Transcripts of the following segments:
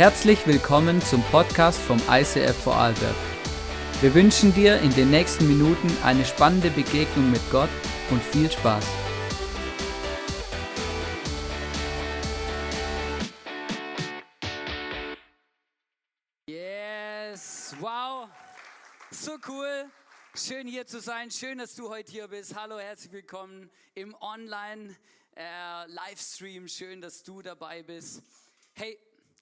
Herzlich willkommen zum Podcast vom ICF Vorarlberg. Wir wünschen dir in den nächsten Minuten eine spannende Begegnung mit Gott und viel Spaß. Yes, wow, so cool. Schön hier zu sein, schön, dass du heute hier bist. Hallo, herzlich willkommen im Online-Livestream. schön, dass du dabei bist. Hey,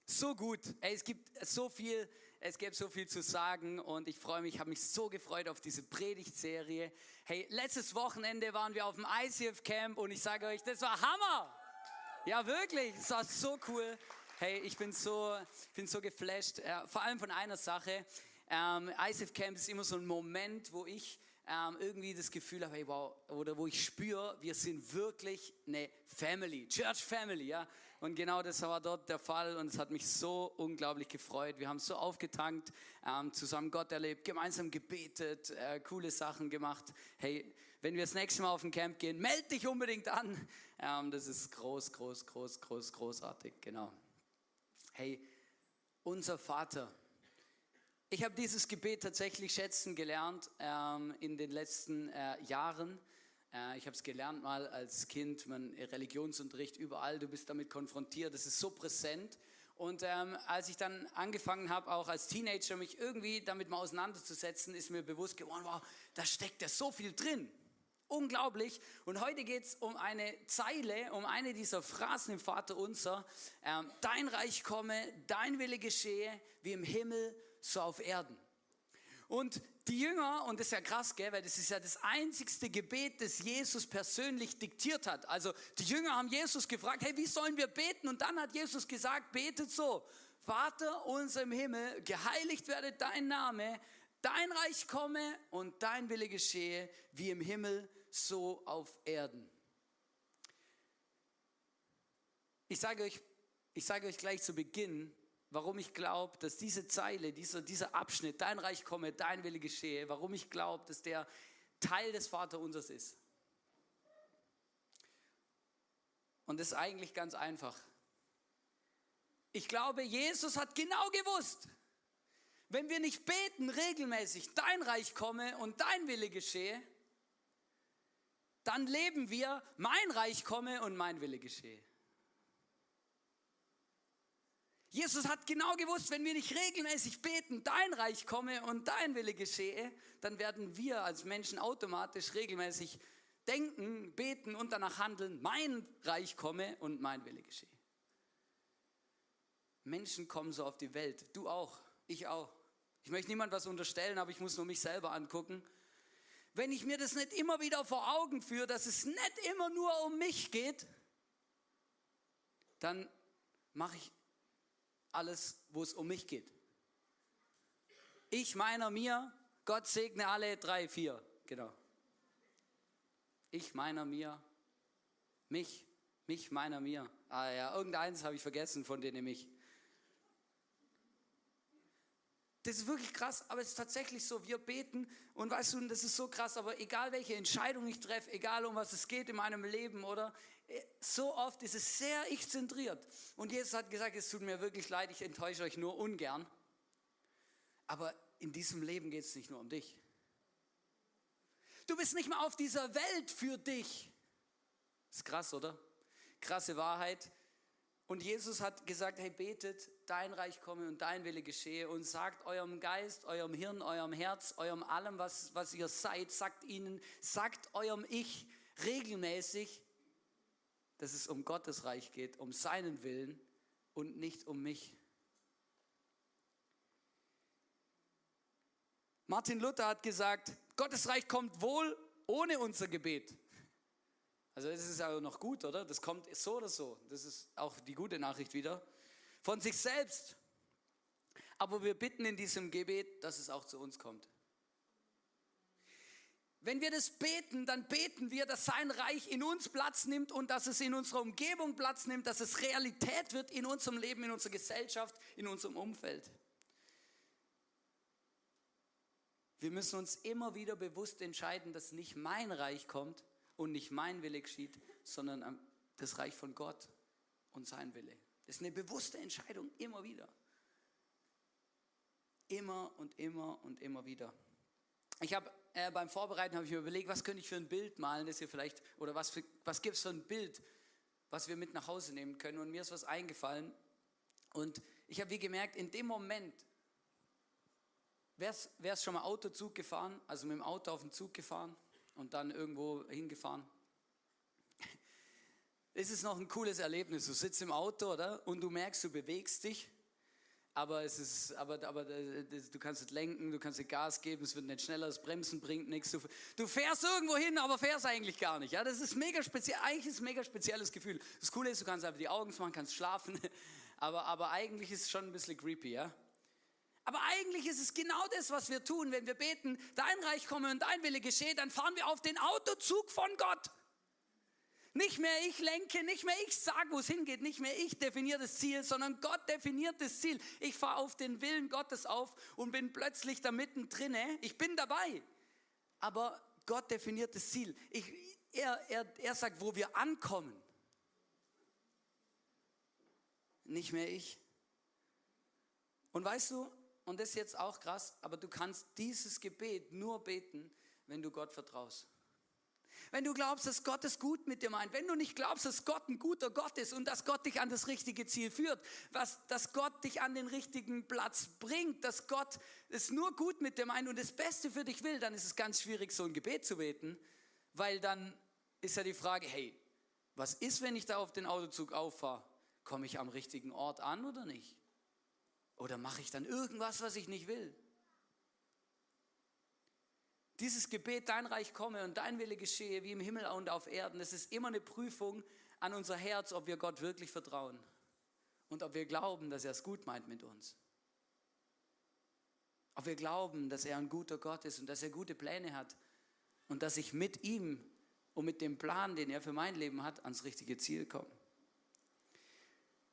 so gut. Es gibt so viel, es gibt so viel zu sagen und ich freue mich, ich habe mich so gefreut auf diese Predigtserie. Hey, letztes Wochenende waren wir auf dem ICF Camp und ich sage euch, das war Hammer. Ja, wirklich, es war so cool. Hey, ich bin so, bin so geflasht, äh, vor allem von einer Sache. Ähm, ICF Camp ist immer so ein Moment, wo ich ähm, irgendwie das Gefühl habe, hey, wow, oder wo ich spüre, wir sind wirklich eine Family, Church Family, ja. Und genau das war dort der Fall und es hat mich so unglaublich gefreut. Wir haben so aufgetankt, ähm, zusammen Gott erlebt, gemeinsam gebetet, äh, coole Sachen gemacht. Hey, wenn wir das nächste Mal auf ein Camp gehen, melde dich unbedingt an. Ähm, das ist groß, groß, groß, groß, großartig, genau. Hey, unser Vater. Ich habe dieses Gebet tatsächlich schätzen gelernt ähm, in den letzten äh, Jahren. Äh, ich habe es gelernt mal als Kind, man Religionsunterricht überall, du bist damit konfrontiert, das ist so präsent. Und ähm, als ich dann angefangen habe, auch als Teenager mich irgendwie damit mal auseinanderzusetzen, ist mir bewusst geworden, wow, da steckt ja so viel drin. Unglaublich. Und heute geht es um eine Zeile, um eine dieser Phrasen im Vater unser. Ähm, dein Reich komme, dein Wille geschehe, wie im Himmel, so auf Erden. Und die Jünger, und das ist ja krass, gell, weil das ist ja das einzigste Gebet, das Jesus persönlich diktiert hat. Also die Jünger haben Jesus gefragt, hey, wie sollen wir beten? Und dann hat Jesus gesagt, betet so, Vater unser im Himmel, geheiligt werde dein Name, dein Reich komme und dein Wille geschehe, wie im Himmel, so auf Erden. Ich sage euch, ich sage euch gleich zu Beginn, warum ich glaube, dass diese Zeile, dieser, dieser Abschnitt, dein Reich komme, dein Wille geschehe, warum ich glaube, dass der Teil des Vaterunsers ist. Und das ist eigentlich ganz einfach. Ich glaube, Jesus hat genau gewusst, wenn wir nicht beten regelmäßig, dein Reich komme und dein Wille geschehe, dann leben wir, mein Reich komme und mein Wille geschehe. Jesus hat genau gewusst, wenn wir nicht regelmäßig beten, dein Reich komme und dein Wille geschehe, dann werden wir als Menschen automatisch regelmäßig denken, beten und danach handeln, mein Reich komme und mein Wille geschehe. Menschen kommen so auf die Welt, du auch, ich auch. Ich möchte niemand was unterstellen, aber ich muss nur mich selber angucken. Wenn ich mir das nicht immer wieder vor Augen führe, dass es nicht immer nur um mich geht, dann mache ich alles, wo es um mich geht. Ich, meiner, mir, Gott segne alle drei, vier. Genau. Ich, meiner, mir, mich, mich, meiner, mir. Ah ja, irgendeins habe ich vergessen von denen mich. Das ist wirklich krass, aber es ist tatsächlich so, wir beten und weißt du, das ist so krass, aber egal welche Entscheidung ich treffe, egal um was es geht in meinem Leben oder so oft ist es sehr ich-zentriert. Und Jesus hat gesagt, es tut mir wirklich leid, ich enttäusche euch nur ungern. Aber in diesem Leben geht es nicht nur um dich. Du bist nicht mehr auf dieser Welt für dich. Ist krass, oder? Krasse Wahrheit. Und Jesus hat gesagt, hey, betet, dein Reich komme und dein Wille geschehe und sagt eurem Geist, eurem Hirn, eurem Herz, eurem allem, was, was ihr seid, sagt ihnen, sagt eurem Ich regelmäßig, dass es um Gottes Reich geht, um seinen Willen und nicht um mich. Martin Luther hat gesagt, Gottes Reich kommt wohl ohne unser Gebet. Also es ist ja noch gut, oder? Das kommt so oder so. Das ist auch die gute Nachricht wieder. Von sich selbst. Aber wir bitten in diesem Gebet, dass es auch zu uns kommt. Wenn wir das beten, dann beten wir, dass sein Reich in uns Platz nimmt und dass es in unserer Umgebung Platz nimmt, dass es Realität wird in unserem Leben, in unserer Gesellschaft, in unserem Umfeld. Wir müssen uns immer wieder bewusst entscheiden, dass nicht mein Reich kommt und nicht mein Wille geschieht, sondern das Reich von Gott und sein Wille. Das ist eine bewusste Entscheidung immer wieder. Immer und immer und immer wieder. Ich habe äh, beim Vorbereiten habe ich mir überlegt, was könnte ich für ein Bild malen, das ihr vielleicht oder was was gibt es für ein Bild, was wir mit nach Hause nehmen können. Und mir ist was eingefallen. Und ich habe wie gemerkt, in dem Moment, wer ist schon mal Autozug gefahren, also mit dem Auto auf den Zug gefahren und dann irgendwo hingefahren? Es ist noch ein cooles Erlebnis. Du sitzt im Auto, oder? Und du merkst, du bewegst dich aber, es ist, aber, aber äh, du kannst es lenken, du kannst es Gas geben, es wird nicht schneller, das Bremsen bringt nichts. Du, du, fährst irgendwo hin, aber fährst eigentlich gar nicht. Ja? Das ist mega speziell, eigentlich ist ein mega spezielles Gefühl. Das Coole ist, du kannst einfach die Augen machen, kannst schlafen, aber, aber eigentlich ist es schon ein bisschen creepy. Ja? Aber eigentlich ist es genau das, was wir tun, wenn wir beten, dein Reich komme und dein Wille geschehe, dann fahren wir auf den Autozug von Gott. Nicht mehr ich lenke, nicht mehr ich sage, wo es hingeht, nicht mehr ich definiere das Ziel, sondern Gott definiert das Ziel. Ich fahre auf den Willen Gottes auf und bin plötzlich da mittendrin. Ich bin dabei. Aber Gott definiert das Ziel. Ich, er, er, er sagt, wo wir ankommen. Nicht mehr ich. Und weißt du, und das ist jetzt auch krass, aber du kannst dieses Gebet nur beten, wenn du Gott vertraust. Wenn du glaubst, dass Gott es gut mit dir meint, wenn du nicht glaubst, dass Gott ein guter Gott ist und dass Gott dich an das richtige Ziel führt, was, dass Gott dich an den richtigen Platz bringt, dass Gott es nur gut mit dir meint und das Beste für dich will, dann ist es ganz schwierig, so ein Gebet zu beten, weil dann ist ja die Frage, hey, was ist, wenn ich da auf den Autozug auffahre? Komme ich am richtigen Ort an oder nicht? Oder mache ich dann irgendwas, was ich nicht will? Dieses Gebet, dein Reich komme und dein Wille geschehe, wie im Himmel und auf Erden, es ist immer eine Prüfung an unser Herz, ob wir Gott wirklich vertrauen und ob wir glauben, dass er es gut meint mit uns. Ob wir glauben, dass er ein guter Gott ist und dass er gute Pläne hat und dass ich mit ihm und mit dem Plan, den er für mein Leben hat, ans richtige Ziel komme.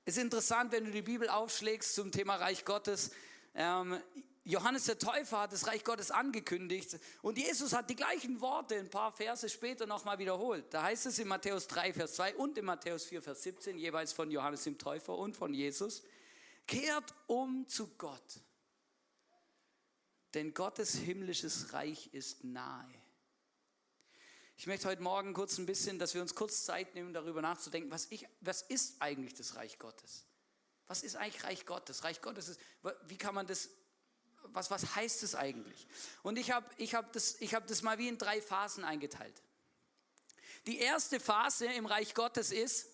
Es ist interessant, wenn du die Bibel aufschlägst zum Thema Reich Gottes. Ähm, Johannes der Täufer hat das Reich Gottes angekündigt und Jesus hat die gleichen Worte ein paar Verse später nochmal wiederholt. Da heißt es in Matthäus 3, Vers 2 und in Matthäus 4, Vers 17, jeweils von Johannes dem Täufer und von Jesus, kehrt um zu Gott, denn Gottes himmlisches Reich ist nahe. Ich möchte heute Morgen kurz ein bisschen, dass wir uns kurz Zeit nehmen, darüber nachzudenken, was, ich, was ist eigentlich das Reich Gottes? Was ist eigentlich Reich Gottes? Reich Gottes ist, wie kann man das was, was heißt es eigentlich? Und ich habe ich hab das, hab das mal wie in drei Phasen eingeteilt. Die erste Phase im Reich Gottes ist,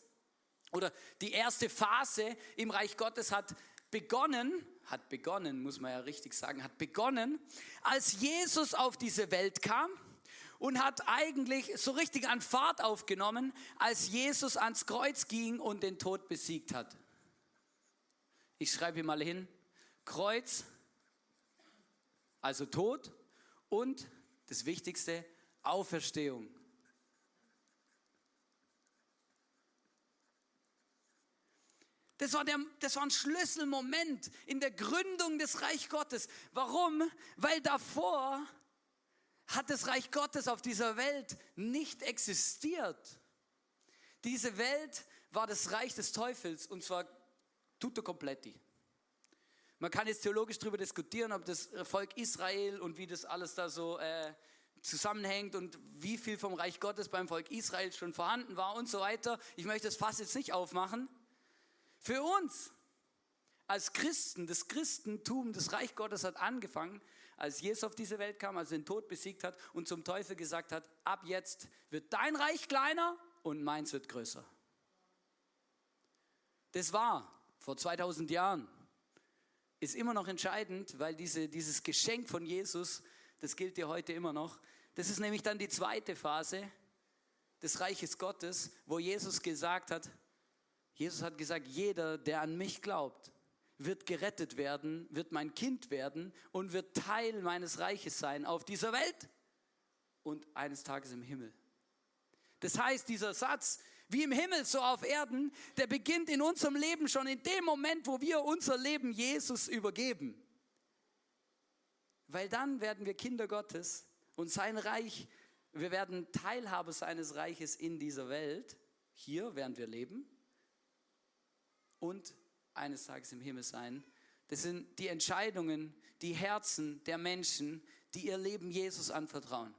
oder die erste Phase im Reich Gottes hat begonnen, hat begonnen, muss man ja richtig sagen, hat begonnen, als Jesus auf diese Welt kam und hat eigentlich so richtig an Fahrt aufgenommen, als Jesus ans Kreuz ging und den Tod besiegt hat. Ich schreibe hier mal hin, Kreuz, also Tod und das Wichtigste, Auferstehung. Das war, der, das war ein Schlüsselmoment in der Gründung des Reich Gottes. Warum? Weil davor hat das Reich Gottes auf dieser Welt nicht existiert. Diese Welt war das Reich des Teufels und zwar tutto completi. Man kann jetzt theologisch darüber diskutieren, ob das Volk Israel und wie das alles da so äh, zusammenhängt und wie viel vom Reich Gottes beim Volk Israel schon vorhanden war und so weiter. Ich möchte das fast jetzt nicht aufmachen. Für uns als Christen, das Christentum, das Reich Gottes hat angefangen, als Jesus auf diese Welt kam, als er den Tod besiegt hat und zum Teufel gesagt hat, ab jetzt wird dein Reich kleiner und meins wird größer. Das war vor 2000 Jahren ist immer noch entscheidend, weil diese, dieses Geschenk von Jesus, das gilt dir heute immer noch. Das ist nämlich dann die zweite Phase des Reiches Gottes, wo Jesus gesagt hat, Jesus hat gesagt, jeder, der an mich glaubt, wird gerettet werden, wird mein Kind werden und wird Teil meines Reiches sein auf dieser Welt und eines Tages im Himmel. Das heißt, dieser Satz, wie im Himmel, so auf Erden, der beginnt in unserem Leben schon in dem Moment, wo wir unser Leben Jesus übergeben. Weil dann werden wir Kinder Gottes und sein Reich, wir werden Teilhaber seines Reiches in dieser Welt, hier während wir leben und eines Tages im Himmel sein. Das sind die Entscheidungen, die Herzen der Menschen, die ihr Leben Jesus anvertrauen.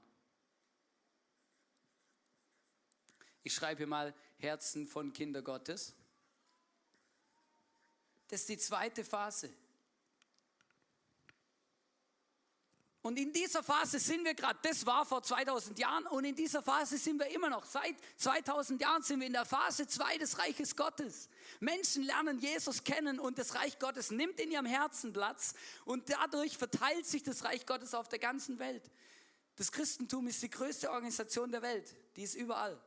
Ich schreibe hier mal Herzen von Kinder Gottes. Das ist die zweite Phase. Und in dieser Phase sind wir gerade, das war vor 2000 Jahren und in dieser Phase sind wir immer noch. Seit 2000 Jahren sind wir in der Phase 2 des Reiches Gottes. Menschen lernen Jesus kennen und das Reich Gottes nimmt in ihrem Herzen Platz und dadurch verteilt sich das Reich Gottes auf der ganzen Welt. Das Christentum ist die größte Organisation der Welt, die ist überall.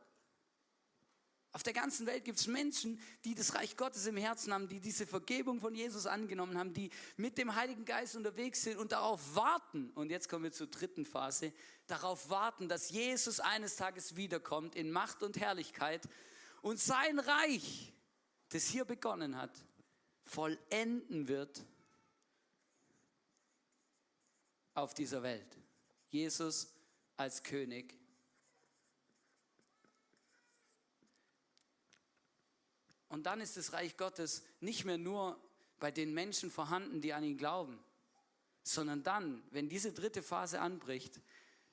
Auf der ganzen Welt gibt es Menschen, die das Reich Gottes im Herzen haben, die diese Vergebung von Jesus angenommen haben, die mit dem Heiligen Geist unterwegs sind und darauf warten, und jetzt kommen wir zur dritten Phase, darauf warten, dass Jesus eines Tages wiederkommt in Macht und Herrlichkeit und sein Reich, das hier begonnen hat, vollenden wird auf dieser Welt. Jesus als König Und dann ist das Reich Gottes nicht mehr nur bei den Menschen vorhanden, die an ihn glauben, sondern dann, wenn diese dritte Phase anbricht,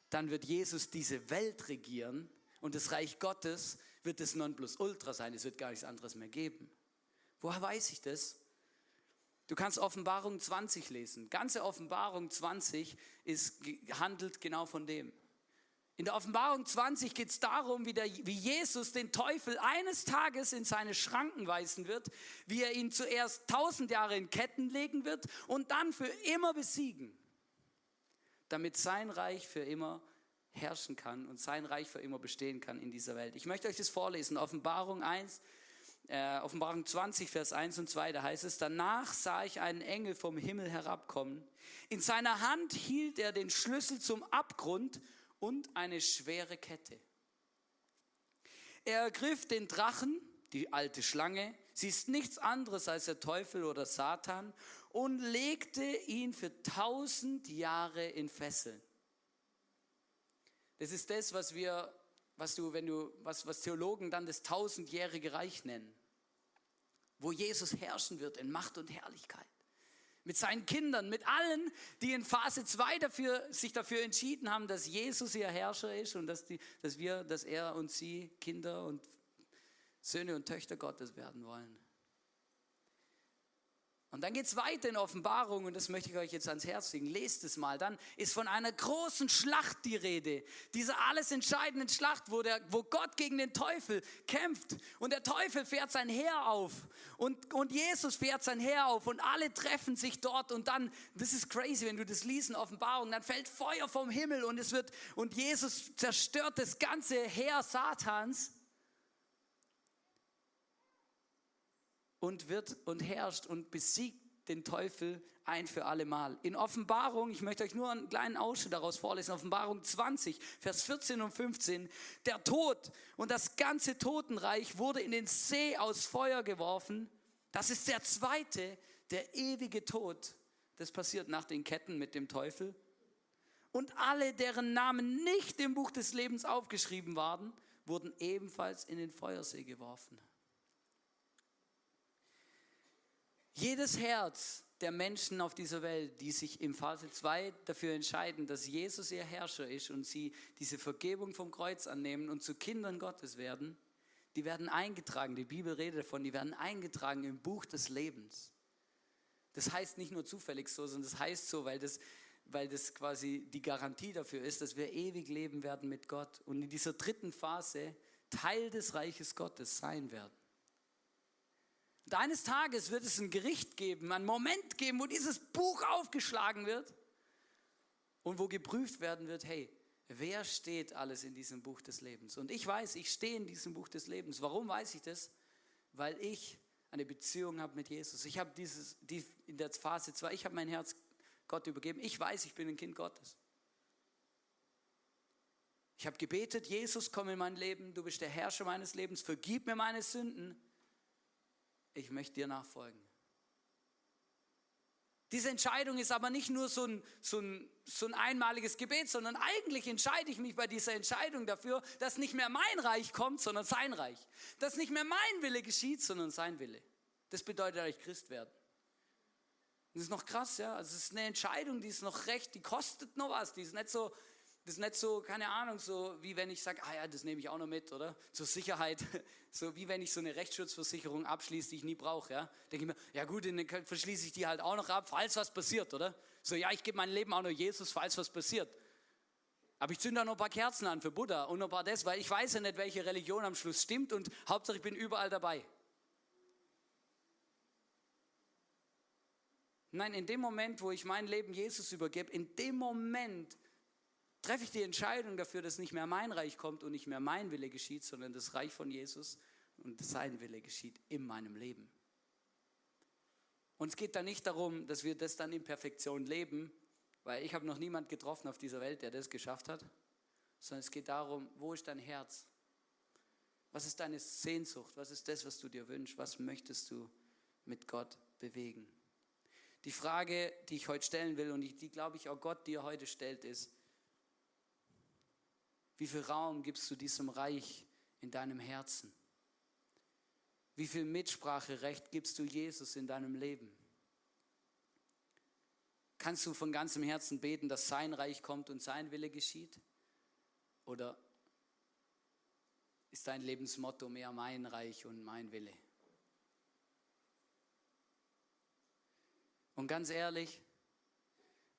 dann wird Jesus diese Welt regieren und das Reich Gottes wird das Nonplusultra sein. Es wird gar nichts anderes mehr geben. Woher weiß ich das? Du kannst Offenbarung 20 lesen. Ganze Offenbarung 20 ist, handelt genau von dem. In der Offenbarung 20 geht es darum, wie, der, wie Jesus den Teufel eines Tages in seine Schranken weisen wird, wie er ihn zuerst tausend Jahre in Ketten legen wird und dann für immer besiegen, damit sein Reich für immer herrschen kann und sein Reich für immer bestehen kann in dieser Welt. Ich möchte euch das vorlesen, Offenbarung 1, äh, Offenbarung 20, Vers 1 und 2, da heißt es, danach sah ich einen Engel vom Himmel herabkommen. In seiner Hand hielt er den Schlüssel zum Abgrund und eine schwere Kette. Er ergriff den Drachen, die alte Schlange, sie ist nichts anderes als der Teufel oder Satan, und legte ihn für tausend Jahre in Fesseln. Das ist das, was wir, was du, wenn du, was, was Theologen dann das tausendjährige Reich nennen, wo Jesus herrschen wird in Macht und Herrlichkeit mit seinen Kindern, mit allen, die in Phase 2 dafür, sich dafür entschieden haben, dass Jesus ihr Herrscher ist und dass, die, dass wir, dass er und sie Kinder und Söhne und Töchter Gottes werden wollen. Und dann geht es weiter in Offenbarung und das möchte ich euch jetzt ans Herz legen. Lest es mal. Dann ist von einer großen Schlacht die Rede. Diese alles entscheidenden Schlacht, wo, der, wo Gott gegen den Teufel kämpft. Und der Teufel fährt sein Heer auf. Und, und Jesus fährt sein Heer auf. Und alle treffen sich dort. Und dann, das ist crazy, wenn du das liest in Offenbarung, dann fällt Feuer vom Himmel und es wird, und Jesus zerstört das ganze Heer Satans. Und wird und herrscht und besiegt den Teufel ein für alle Mal. In Offenbarung, ich möchte euch nur einen kleinen Ausschnitt daraus vorlesen, Offenbarung 20, Vers 14 und 15, der Tod und das ganze Totenreich wurde in den See aus Feuer geworfen. Das ist der zweite, der ewige Tod. Das passiert nach den Ketten mit dem Teufel. Und alle, deren Namen nicht im Buch des Lebens aufgeschrieben waren, wurden ebenfalls in den Feuersee geworfen. Jedes Herz der Menschen auf dieser Welt, die sich in Phase 2 dafür entscheiden, dass Jesus ihr Herrscher ist und sie diese Vergebung vom Kreuz annehmen und zu Kindern Gottes werden, die werden eingetragen, die Bibel redet davon, die werden eingetragen im Buch des Lebens. Das heißt nicht nur zufällig so, sondern das heißt so, weil das, weil das quasi die Garantie dafür ist, dass wir ewig leben werden mit Gott und in dieser dritten Phase Teil des Reiches Gottes sein werden. Und eines Tages wird es ein Gericht geben, einen Moment geben, wo dieses Buch aufgeschlagen wird und wo geprüft werden wird, hey, wer steht alles in diesem Buch des Lebens? Und ich weiß, ich stehe in diesem Buch des Lebens. Warum weiß ich das? Weil ich eine Beziehung habe mit Jesus. Ich habe dieses, die, in der Phase 2, ich habe mein Herz Gott übergeben. Ich weiß, ich bin ein Kind Gottes. Ich habe gebetet, Jesus, komm in mein Leben, du bist der Herrscher meines Lebens, vergib mir meine Sünden ich möchte dir nachfolgen. Diese Entscheidung ist aber nicht nur so ein, so, ein, so ein einmaliges Gebet, sondern eigentlich entscheide ich mich bei dieser Entscheidung dafür, dass nicht mehr mein Reich kommt, sondern sein Reich. Dass nicht mehr mein Wille geschieht, sondern sein Wille. Das bedeutet eigentlich Christ werden. Das ist noch krass, ja. Also es ist eine Entscheidung, die ist noch recht, die kostet noch was. Die ist nicht so, das ist nicht so, keine Ahnung, so wie wenn ich sage, ah ja, das nehme ich auch noch mit, oder? Zur Sicherheit, so wie wenn ich so eine Rechtsschutzversicherung abschließe, die ich nie brauche, ja? Denke ich mir, ja gut, dann verschließe ich die halt auch noch ab, falls was passiert, oder? So, ja, ich gebe mein Leben auch noch Jesus, falls was passiert. Aber ich zünde da noch ein paar Kerzen an für Buddha und noch ein paar das, weil ich weiß ja nicht, welche Religion am Schluss stimmt und Hauptsache ich bin überall dabei. Nein, in dem Moment, wo ich mein Leben Jesus übergebe, in dem Moment treffe ich die Entscheidung dafür, dass nicht mehr mein Reich kommt und nicht mehr mein Wille geschieht, sondern das Reich von Jesus und sein Wille geschieht in meinem Leben. Und es geht da nicht darum, dass wir das dann in Perfektion leben, weil ich habe noch niemand getroffen auf dieser Welt, der das geschafft hat, sondern es geht darum, wo ist dein Herz? Was ist deine Sehnsucht? Was ist das, was du dir wünschst? Was möchtest du mit Gott bewegen? Die Frage, die ich heute stellen will und die, die glaube ich auch Gott dir heute stellt, ist, wie viel Raum gibst du diesem Reich in deinem Herzen? Wie viel Mitspracherecht gibst du Jesus in deinem Leben? Kannst du von ganzem Herzen beten, dass sein Reich kommt und sein Wille geschieht? Oder ist dein Lebensmotto mehr mein Reich und mein Wille? Und ganz ehrlich,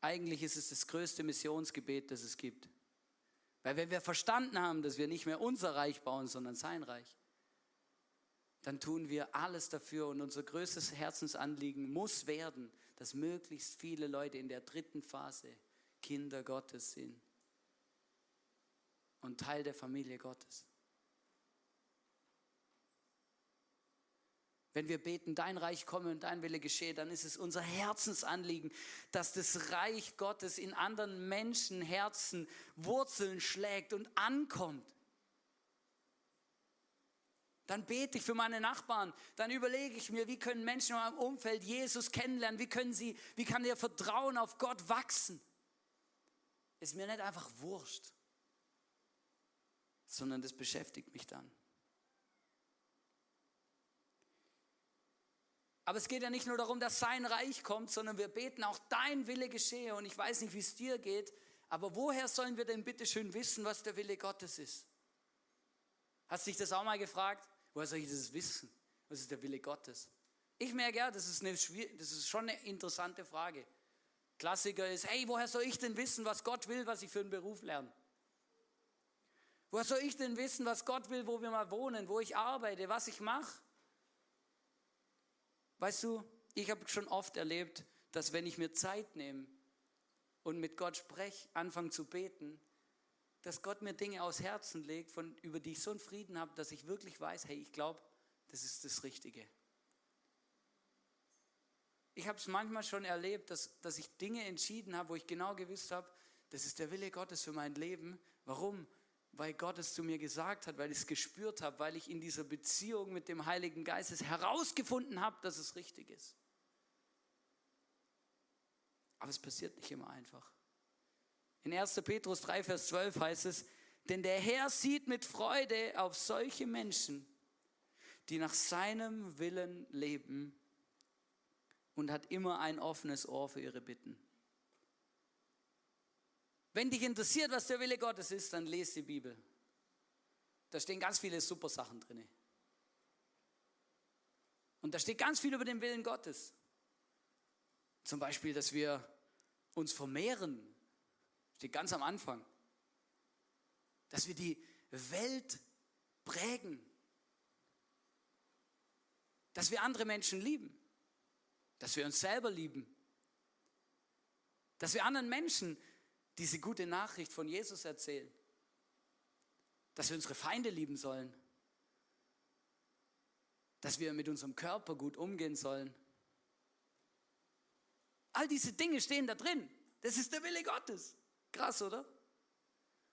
eigentlich ist es das größte Missionsgebet, das es gibt. Weil wenn wir verstanden haben, dass wir nicht mehr unser Reich bauen, sondern sein Reich, dann tun wir alles dafür und unser größtes Herzensanliegen muss werden, dass möglichst viele Leute in der dritten Phase Kinder Gottes sind und Teil der Familie Gottes. Wenn wir beten, dein Reich komme und dein Wille geschehe, dann ist es unser Herzensanliegen, dass das Reich Gottes in anderen Menschenherzen Wurzeln schlägt und ankommt. Dann bete ich für meine Nachbarn, dann überlege ich mir, wie können Menschen in meinem Umfeld Jesus kennenlernen, wie können sie, wie kann ihr Vertrauen auf Gott wachsen? Ist mir nicht einfach wurscht, sondern das beschäftigt mich dann. Aber es geht ja nicht nur darum, dass sein Reich kommt, sondern wir beten auch dein Wille geschehe. Und ich weiß nicht, wie es dir geht, aber woher sollen wir denn bitte schön wissen, was der Wille Gottes ist? Hast du dich das auch mal gefragt? Woher soll ich das wissen? Was ist der Wille Gottes? Ich merke ja, das ist, eine, das ist schon eine interessante Frage. Klassiker ist, hey, woher soll ich denn wissen, was Gott will, was ich für einen Beruf lerne? Woher soll ich denn wissen, was Gott will, wo wir mal wohnen, wo ich arbeite, was ich mache? Weißt du, ich habe schon oft erlebt, dass wenn ich mir Zeit nehme und mit Gott spreche, anfange zu beten, dass Gott mir Dinge aus Herzen legt, von, über die ich so einen Frieden habe, dass ich wirklich weiß, hey, ich glaube, das ist das Richtige. Ich habe es manchmal schon erlebt, dass, dass ich Dinge entschieden habe, wo ich genau gewusst habe, das ist der Wille Gottes für mein Leben. Warum? Weil Gott es zu mir gesagt hat, weil ich es gespürt habe, weil ich in dieser Beziehung mit dem Heiligen Geist herausgefunden habe, dass es richtig ist. Aber es passiert nicht immer einfach. In 1. Petrus 3, Vers 12 heißt es, denn der Herr sieht mit Freude auf solche Menschen, die nach seinem Willen leben und hat immer ein offenes Ohr für ihre Bitten. Wenn dich interessiert, was der Wille Gottes ist, dann lese die Bibel. Da stehen ganz viele super Sachen drin. Und da steht ganz viel über den Willen Gottes. Zum Beispiel, dass wir uns vermehren. Steht ganz am Anfang. Dass wir die Welt prägen. Dass wir andere Menschen lieben. Dass wir uns selber lieben. Dass wir anderen Menschen diese gute Nachricht von Jesus erzählen. Dass wir unsere Feinde lieben sollen. Dass wir mit unserem Körper gut umgehen sollen. All diese Dinge stehen da drin. Das ist der Wille Gottes. Krass, oder?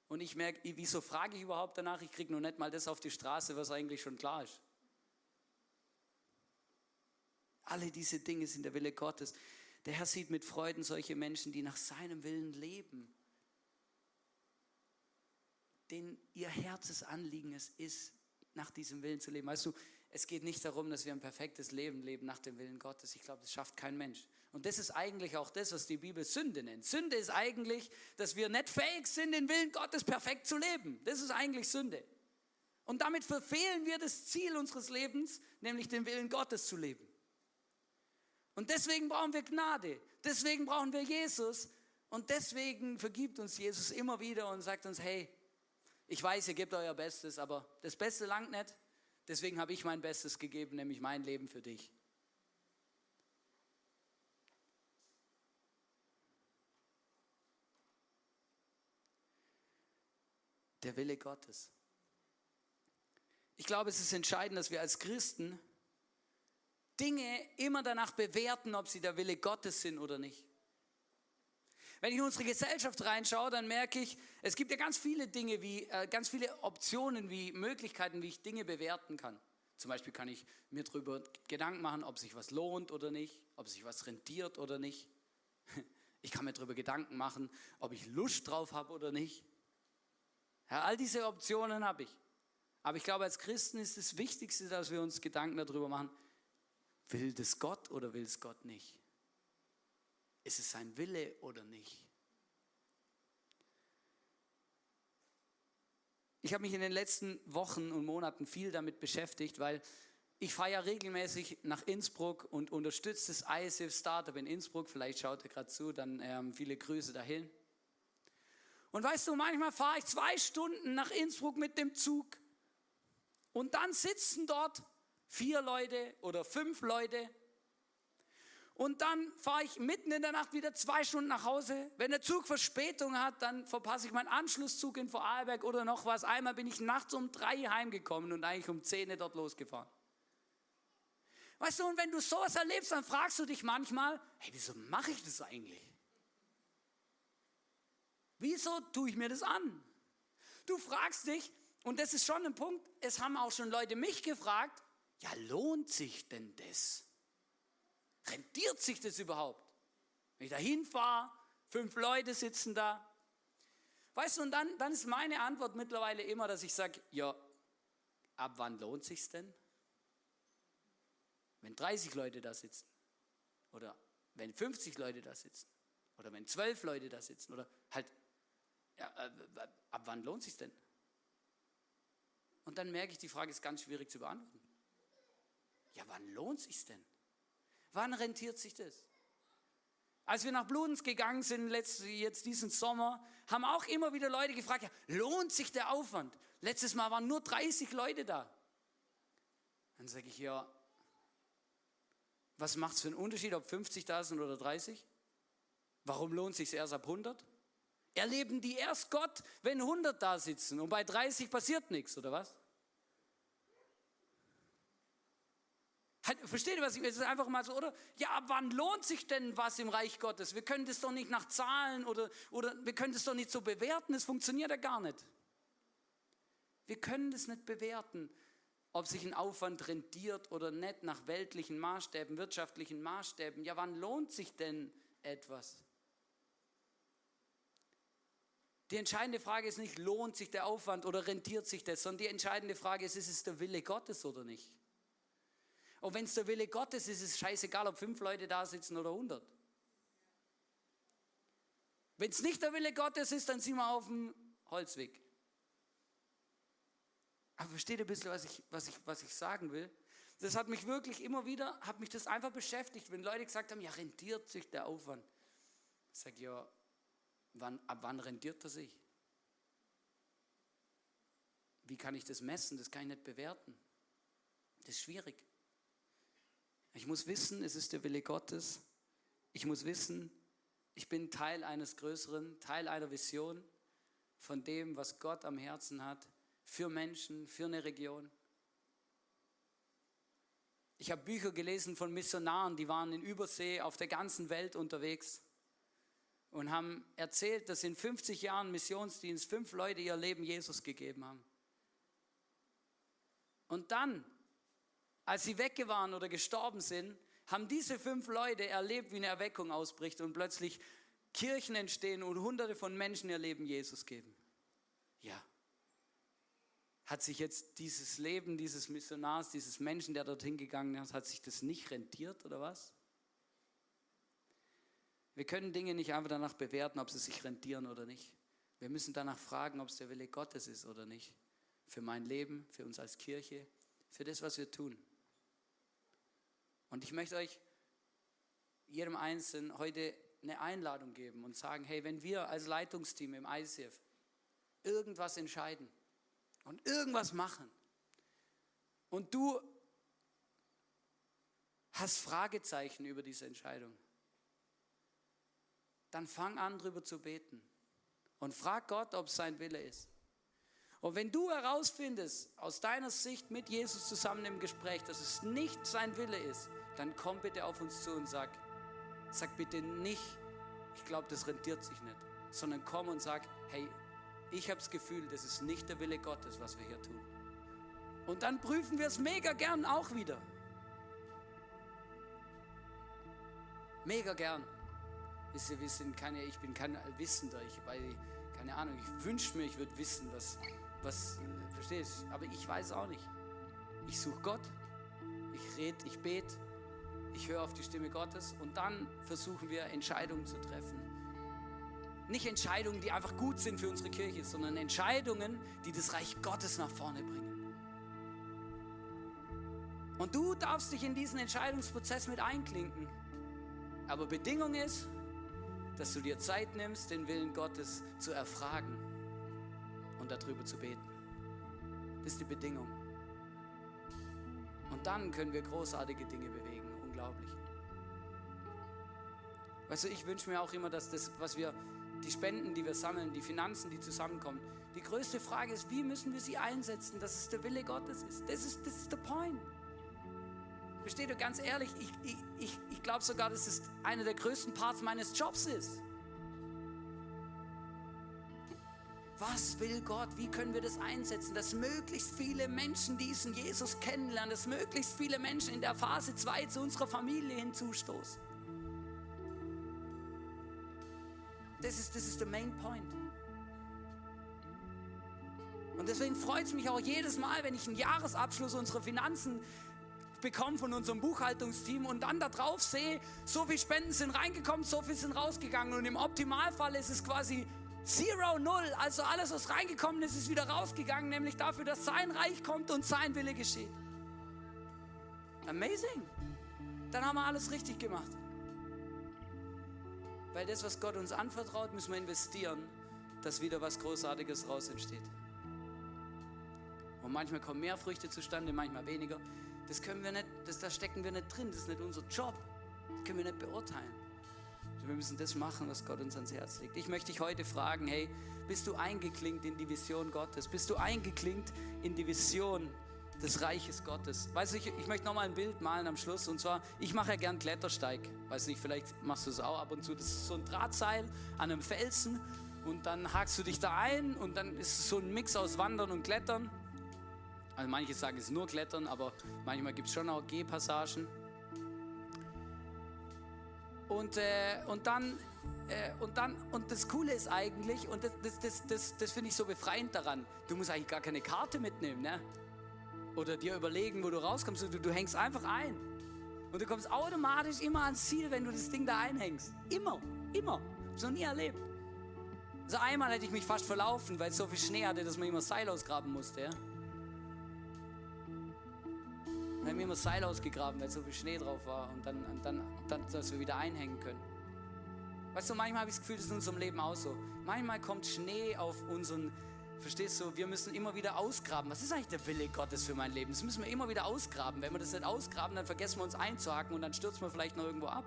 Und ich merke, wieso frage ich überhaupt danach? Ich kriege nur nicht mal das auf die Straße, was eigentlich schon klar ist. Alle diese Dinge sind der Wille Gottes. Der Herr sieht mit Freuden solche Menschen, die nach seinem Willen leben. Denen ihr Herzensanliegen es ist, nach diesem Willen zu leben. Weißt du, es geht nicht darum, dass wir ein perfektes Leben leben nach dem Willen Gottes. Ich glaube, das schafft kein Mensch. Und das ist eigentlich auch das, was die Bibel Sünde nennt. Sünde ist eigentlich, dass wir nicht fähig sind, den Willen Gottes perfekt zu leben. Das ist eigentlich Sünde. Und damit verfehlen wir das Ziel unseres Lebens, nämlich den Willen Gottes zu leben. Und deswegen brauchen wir Gnade. Deswegen brauchen wir Jesus. Und deswegen vergibt uns Jesus immer wieder und sagt uns, hey, ich weiß, ihr gebt euer Bestes, aber das Beste langt nicht. Deswegen habe ich mein Bestes gegeben, nämlich mein Leben für dich. Der Wille Gottes. Ich glaube, es ist entscheidend, dass wir als Christen Dinge immer danach bewerten, ob sie der Wille Gottes sind oder nicht. Wenn ich in unsere Gesellschaft reinschaue, dann merke ich, es gibt ja ganz viele Dinge, wie, äh, ganz viele Optionen, wie Möglichkeiten, wie ich Dinge bewerten kann. Zum Beispiel kann ich mir darüber Gedanken machen, ob sich was lohnt oder nicht, ob sich was rentiert oder nicht. Ich kann mir darüber Gedanken machen, ob ich Lust drauf habe oder nicht. Ja, all diese Optionen habe ich. Aber ich glaube, als Christen ist das Wichtigste, dass wir uns Gedanken darüber machen, will das Gott oder will es Gott nicht? Ist es sein Wille oder nicht? Ich habe mich in den letzten Wochen und Monaten viel damit beschäftigt, weil ich fahre ja regelmäßig nach Innsbruck und unterstütze das ISF Startup in Innsbruck. Vielleicht schaut ihr gerade zu, dann ähm, viele Grüße dahin. Und weißt du, manchmal fahre ich zwei Stunden nach Innsbruck mit dem Zug und dann sitzen dort vier Leute oder fünf Leute und dann fahre ich mitten in der Nacht wieder zwei Stunden nach Hause. Wenn der Zug Verspätung hat, dann verpasse ich meinen Anschlusszug in Vorarlberg oder noch was. Einmal bin ich nachts um drei heimgekommen und eigentlich um zehn dort losgefahren. Weißt du, und wenn du sowas erlebst, dann fragst du dich manchmal, hey, wieso mache ich das eigentlich? Wieso tue ich mir das an? Du fragst dich, und das ist schon ein Punkt, es haben auch schon Leute mich gefragt, ja, lohnt sich denn das? Rentiert sich das überhaupt? Wenn ich da hinfahre, fünf Leute sitzen da. Weißt du, und dann, dann ist meine Antwort mittlerweile immer, dass ich sage, ja, ab wann lohnt sich's denn? Wenn 30 Leute da sitzen oder wenn 50 Leute da sitzen oder wenn 12 Leute da sitzen oder halt, ja, äh, ab wann lohnt sich's denn? Und dann merke ich, die Frage ist ganz schwierig zu beantworten. Ja, wann lohnt sich's denn? Wann rentiert sich das? Als wir nach Bludenz gegangen sind, jetzt diesen Sommer, haben auch immer wieder Leute gefragt, ja, lohnt sich der Aufwand? Letztes Mal waren nur 30 Leute da. Dann sage ich, ja, was macht es für einen Unterschied, ob 50 da sind oder 30? Warum lohnt sich erst ab 100? Erleben die erst Gott, wenn 100 da sitzen und bei 30 passiert nichts, oder was? Halt, versteht ihr, was ich will? Es ist einfach mal so, oder? Ja, ab wann lohnt sich denn was im Reich Gottes? Wir können das doch nicht nach Zahlen oder, oder wir können das doch nicht so bewerten. Das funktioniert ja gar nicht. Wir können das nicht bewerten, ob sich ein Aufwand rentiert oder nicht nach weltlichen Maßstäben, wirtschaftlichen Maßstäben. Ja, wann lohnt sich denn etwas? Die entscheidende Frage ist nicht, lohnt sich der Aufwand oder rentiert sich das, sondern die entscheidende Frage ist, ist es der Wille Gottes oder nicht? Und wenn es der Wille Gottes ist, ist es scheißegal, ob fünf Leute da sitzen oder hundert. Wenn es nicht der Wille Gottes ist, dann sind wir auf dem Holzweg. Aber versteht ihr ein bisschen, was ich, was, ich, was ich sagen will? Das hat mich wirklich immer wieder, hat mich das einfach beschäftigt, wenn Leute gesagt haben, ja, rentiert sich der Aufwand. Ich sage, ja, wann, ab wann rentiert er sich? Wie kann ich das messen? Das kann ich nicht bewerten. Das ist schwierig. Ich muss wissen, es ist der Wille Gottes. Ich muss wissen, ich bin Teil eines Größeren, Teil einer Vision von dem, was Gott am Herzen hat für Menschen, für eine Region. Ich habe Bücher gelesen von Missionaren, die waren in Übersee auf der ganzen Welt unterwegs und haben erzählt, dass in 50 Jahren Missionsdienst fünf Leute ihr Leben Jesus gegeben haben. Und dann als sie weg oder gestorben sind, haben diese fünf Leute erlebt, wie eine Erweckung ausbricht und plötzlich Kirchen entstehen und hunderte von Menschen ihr Leben Jesus geben. Ja. hat sich jetzt dieses Leben dieses Missionars, dieses Menschen, der dorthin gegangen ist, hat sich das nicht rentiert oder was? Wir können Dinge nicht einfach danach bewerten, ob sie sich rentieren oder nicht. Wir müssen danach fragen, ob es der Wille Gottes ist oder nicht. Für mein Leben, für uns als Kirche, für das, was wir tun. Und ich möchte euch jedem Einzelnen heute eine Einladung geben und sagen, hey, wenn wir als Leitungsteam im ICF irgendwas entscheiden und irgendwas machen und du hast Fragezeichen über diese Entscheidung, dann fang an, darüber zu beten und frag Gott, ob es sein Wille ist. Und wenn du herausfindest, aus deiner Sicht mit Jesus zusammen im Gespräch, dass es nicht sein Wille ist, dann komm bitte auf uns zu und sag, sag bitte nicht, ich glaube, das rentiert sich nicht, sondern komm und sag, hey, ich habe das Gefühl, das ist nicht der Wille Gottes, was wir hier tun. Und dann prüfen wir es mega gern auch wieder. Mega gern. Wisst ihr, wir sind keine, ich bin kein Allwissender, ich, weil, keine Ahnung, ich wünsche mir, ich würde wissen, was, was, verstehst Aber ich weiß auch nicht. Ich suche Gott, ich rede, ich bete, ich höre auf die Stimme Gottes und dann versuchen wir Entscheidungen zu treffen. Nicht Entscheidungen, die einfach gut sind für unsere Kirche, sondern Entscheidungen, die das Reich Gottes nach vorne bringen. Und du darfst dich in diesen Entscheidungsprozess mit einklinken. Aber Bedingung ist, dass du dir Zeit nimmst, den Willen Gottes zu erfragen darüber zu beten. Das ist die Bedingung. Und dann können wir großartige Dinge bewegen. Unglaublich. Weißt du, ich wünsche mir auch immer, dass das, was wir, die Spenden, die wir sammeln, die Finanzen, die zusammenkommen, die größte Frage ist, wie müssen wir sie einsetzen, dass es der Wille Gottes ist. Das ist, das ist der Point. Versteht ihr, ganz ehrlich, ich, ich, ich, ich glaube sogar, dass es einer der größten Parts meines Jobs ist. Was will Gott? Wie können wir das einsetzen, dass möglichst viele Menschen diesen Jesus kennenlernen, dass möglichst viele Menschen in der Phase 2 zu unserer Familie hinzustoßen? Das ist, das ist der Main Point. Und deswegen freut es mich auch jedes Mal, wenn ich einen Jahresabschluss unserer Finanzen bekomme von unserem Buchhaltungsteam und dann da drauf sehe, so viele Spenden sind reingekommen, so viele sind rausgegangen. Und im Optimalfall ist es quasi Zero, Null. Also alles, was reingekommen ist, ist wieder rausgegangen, nämlich dafür, dass sein Reich kommt und sein Wille geschieht. Amazing. Dann haben wir alles richtig gemacht. Weil das, was Gott uns anvertraut, müssen wir investieren, dass wieder was Großartiges raus entsteht. Und manchmal kommen mehr Früchte zustande, manchmal weniger. Das können wir nicht, das, da stecken wir nicht drin, das ist nicht unser Job. Das können wir nicht beurteilen. Wir müssen das machen, was Gott uns ans Herz legt. Ich möchte dich heute fragen, hey, bist du eingeklinkt in die Vision Gottes? Bist du eingeklinkt in die Vision des Reiches Gottes? Weißt du, ich, ich möchte nochmal ein Bild malen am Schluss. Und zwar, ich mache ja gern Klettersteig. Weiß nicht, vielleicht machst du es auch ab und zu. Das ist so ein Drahtseil an einem Felsen. Und dann hakst du dich da ein und dann ist es so ein Mix aus Wandern und Klettern. Also manche sagen es ist nur Klettern, aber manchmal gibt es schon auch Gehpassagen. Und, äh, und dann, äh, und dann, und das Coole ist eigentlich, und das, das, das, das, das finde ich so befreiend daran, du musst eigentlich gar keine Karte mitnehmen, ne? Oder dir überlegen, wo du rauskommst. Du, du hängst einfach ein. Und du kommst automatisch immer ans Ziel, wenn du das Ding da einhängst. Immer, immer. So nie erlebt. So also einmal hätte ich mich fast verlaufen, weil es so viel Schnee hatte, dass man immer Seil ausgraben musste. Ja? Dann haben wir immer Seil ausgegraben, weil so viel Schnee drauf war und dann, und dann, dann dass wir wieder einhängen können. Weißt du, manchmal habe ich das Gefühl, das ist in unserem Leben auch so. Manchmal kommt Schnee auf unseren, verstehst du, wir müssen immer wieder ausgraben. Was ist eigentlich der Wille Gottes für mein Leben? Das müssen wir immer wieder ausgraben. Wenn wir das nicht ausgraben, dann vergessen wir uns einzuhaken und dann stürzen wir vielleicht noch irgendwo ab.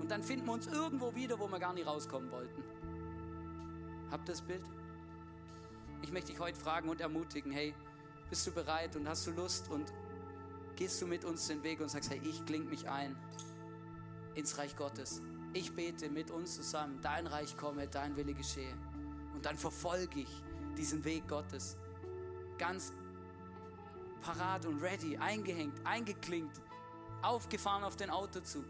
Und dann finden wir uns irgendwo wieder, wo wir gar nicht rauskommen wollten. Habt ihr das Bild? Ich möchte dich heute fragen und ermutigen, hey, bist du bereit und hast du Lust und gehst du mit uns den Weg und sagst, hey, ich kling mich ein ins Reich Gottes. Ich bete mit uns zusammen, dein Reich komme, dein Wille geschehe. Und dann verfolge ich diesen Weg Gottes. Ganz parat und ready, eingehängt, eingeklinkt, aufgefahren auf den Autozug.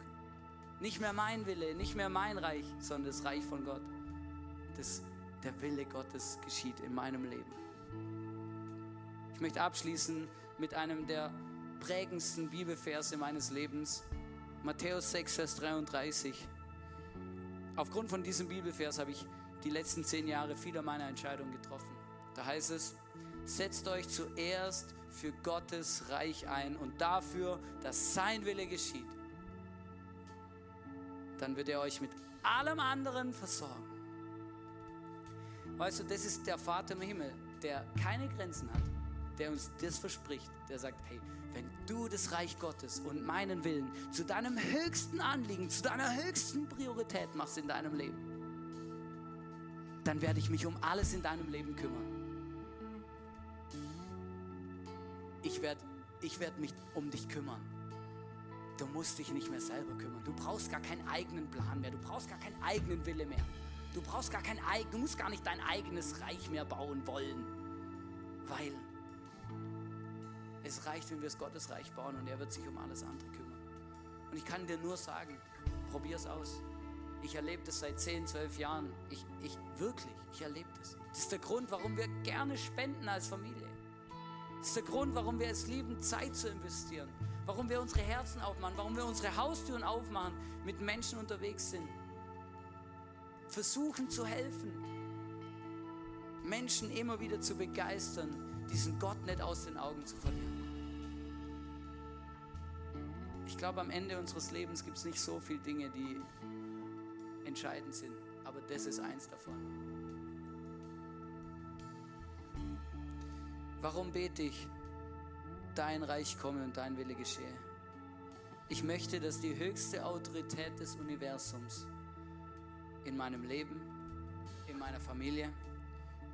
Nicht mehr mein Wille, nicht mehr mein Reich, sondern das Reich von Gott. Das, der Wille Gottes geschieht in meinem Leben. Ich möchte abschließen mit einem der prägendsten Bibelverse meines Lebens. Matthäus 6, Vers 33. Aufgrund von diesem Bibelvers habe ich die letzten zehn Jahre viele meiner Entscheidungen getroffen. Da heißt es, setzt euch zuerst für Gottes Reich ein und dafür, dass sein Wille geschieht. Dann wird er euch mit allem anderen versorgen. Weißt du, das ist der Vater im Himmel, der keine Grenzen hat, der uns das verspricht, der sagt, hey, wenn du das Reich Gottes und meinen Willen zu deinem höchsten Anliegen, zu deiner höchsten Priorität machst in deinem Leben, dann werde ich mich um alles in deinem Leben kümmern. Ich werde ich werd mich um dich kümmern. Du musst dich nicht mehr selber kümmern. Du brauchst gar keinen eigenen Plan mehr. Du brauchst gar keinen eigenen Wille mehr. Du brauchst gar kein du musst gar nicht dein eigenes Reich mehr bauen wollen, weil es reicht, wenn wir das Gottesreich bauen und er wird sich um alles andere kümmern. Und ich kann dir nur sagen, probier es aus. Ich erlebe das seit 10, 12 Jahren. Ich, ich wirklich, ich erlebe das. Das ist der Grund, warum wir gerne spenden als Familie. Das ist der Grund, warum wir es lieben, Zeit zu investieren. Warum wir unsere Herzen aufmachen, warum wir unsere Haustüren aufmachen, mit Menschen unterwegs sind. Versuchen zu helfen. Menschen immer wieder zu begeistern, diesen Gott nicht aus den Augen zu verlieren. Ich glaube, am Ende unseres Lebens gibt es nicht so viele Dinge, die entscheidend sind, aber das ist eins davon. Warum bete ich? Dein Reich komme und dein Wille geschehe. Ich möchte, dass die höchste Autorität des Universums in meinem Leben, in meiner Familie,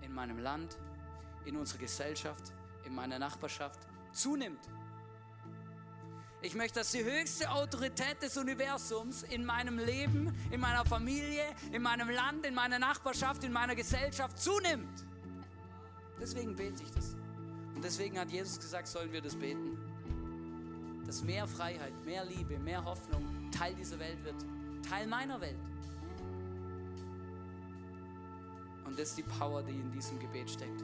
in meinem Land, in unserer Gesellschaft, in meiner Nachbarschaft zunimmt. Ich möchte, dass die höchste Autorität des Universums in meinem Leben, in meiner Familie, in meinem Land, in meiner Nachbarschaft, in meiner Gesellschaft zunimmt. Deswegen bete ich das. Und deswegen hat Jesus gesagt, sollen wir das beten. Dass mehr Freiheit, mehr Liebe, mehr Hoffnung Teil dieser Welt wird. Teil meiner Welt. Und das ist die Power, die in diesem Gebet steckt.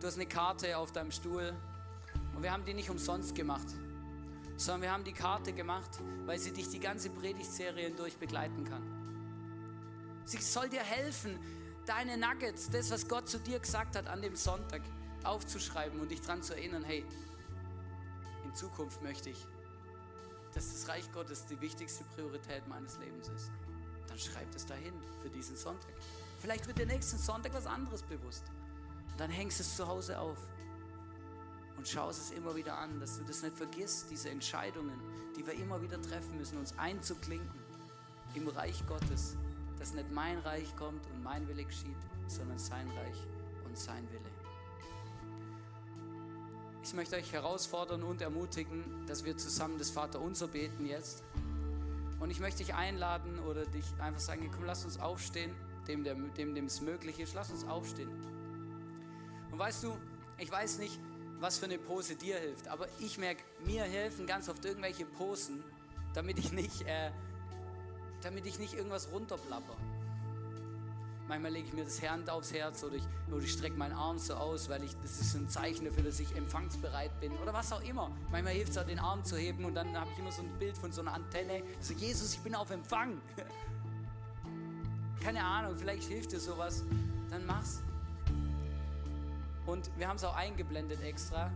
Du hast eine Karte auf deinem Stuhl und wir haben die nicht umsonst gemacht, sondern wir haben die Karte gemacht, weil sie dich die ganze Predigtserie hindurch begleiten kann. Sie soll dir helfen, deine Nuggets, das, was Gott zu dir gesagt hat an dem Sonntag, aufzuschreiben und dich daran zu erinnern, hey, in Zukunft möchte ich, dass das Reich Gottes die wichtigste Priorität meines Lebens ist. Dann schreib es dahin für diesen Sonntag. Vielleicht wird dir nächsten Sonntag was anderes bewusst. Dann hängst du es zu Hause auf und schaust es immer wieder an, dass du das nicht vergisst, diese Entscheidungen, die wir immer wieder treffen müssen, uns einzuklinken im Reich Gottes, dass nicht mein Reich kommt und mein Wille geschieht, sondern sein Reich und sein Wille. Ich möchte euch herausfordern und ermutigen, dass wir zusammen das Vaterunser beten jetzt. Und ich möchte dich einladen oder dich einfach sagen, komm, lass uns aufstehen, dem, dem, dem es möglich ist, lass uns aufstehen. Und weißt du, ich weiß nicht, was für eine Pose dir hilft. Aber ich merke, mir helfen ganz oft irgendwelche Posen, damit ich nicht, äh, damit ich nicht irgendwas runterplapper. Manchmal lege ich mir das Hand aufs Herz oder ich, oder ich strecke meinen Arm so aus, weil ich, das ist ein Zeichen dafür, dass ich empfangsbereit bin oder was auch immer. Manchmal hilft es auch, den Arm zu heben und dann habe ich immer so ein Bild von so einer Antenne. So, Jesus, ich bin auf Empfang. Keine Ahnung, vielleicht hilft dir sowas. Dann mach's. Und wir haben es auch eingeblendet extra,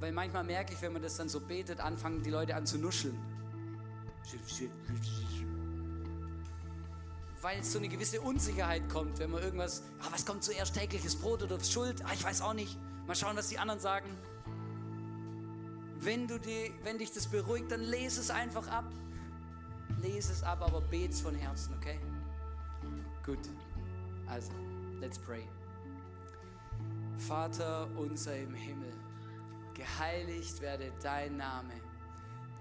weil manchmal merke ich, wenn man das dann so betet, anfangen die Leute an zu nuscheln. Weil so eine gewisse Unsicherheit kommt, wenn man irgendwas, ah, was kommt zuerst, tägliches Brot oder Schuld? Ah, ich weiß auch nicht. Mal schauen, was die anderen sagen. Wenn, du die, wenn dich das beruhigt, dann lese es einfach ab. Lese es ab, aber bet's von Herzen, okay? Gut. Also, let's pray. Vater unser im Himmel, geheiligt werde dein Name,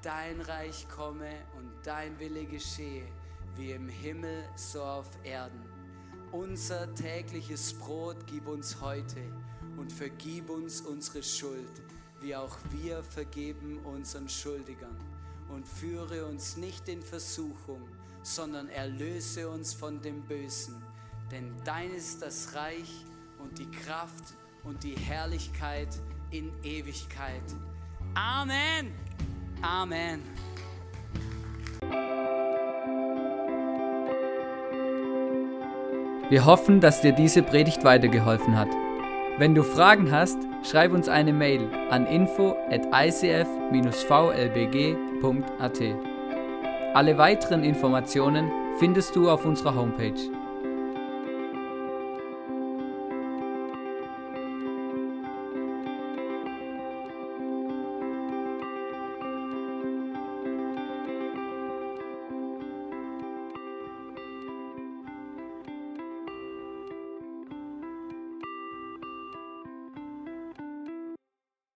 dein Reich komme und dein Wille geschehe, wie im Himmel so auf Erden. Unser tägliches Brot gib uns heute und vergib uns unsere Schuld, wie auch wir vergeben unseren Schuldigern. Und führe uns nicht in Versuchung, sondern erlöse uns von dem Bösen. Denn dein ist das Reich und die Kraft und die Herrlichkeit in Ewigkeit. Amen. Amen. Wir hoffen, dass dir diese Predigt weitergeholfen hat. Wenn du Fragen hast, schreib uns eine Mail an info at icf-vlbg.at. Alle weiteren Informationen findest du auf unserer Homepage.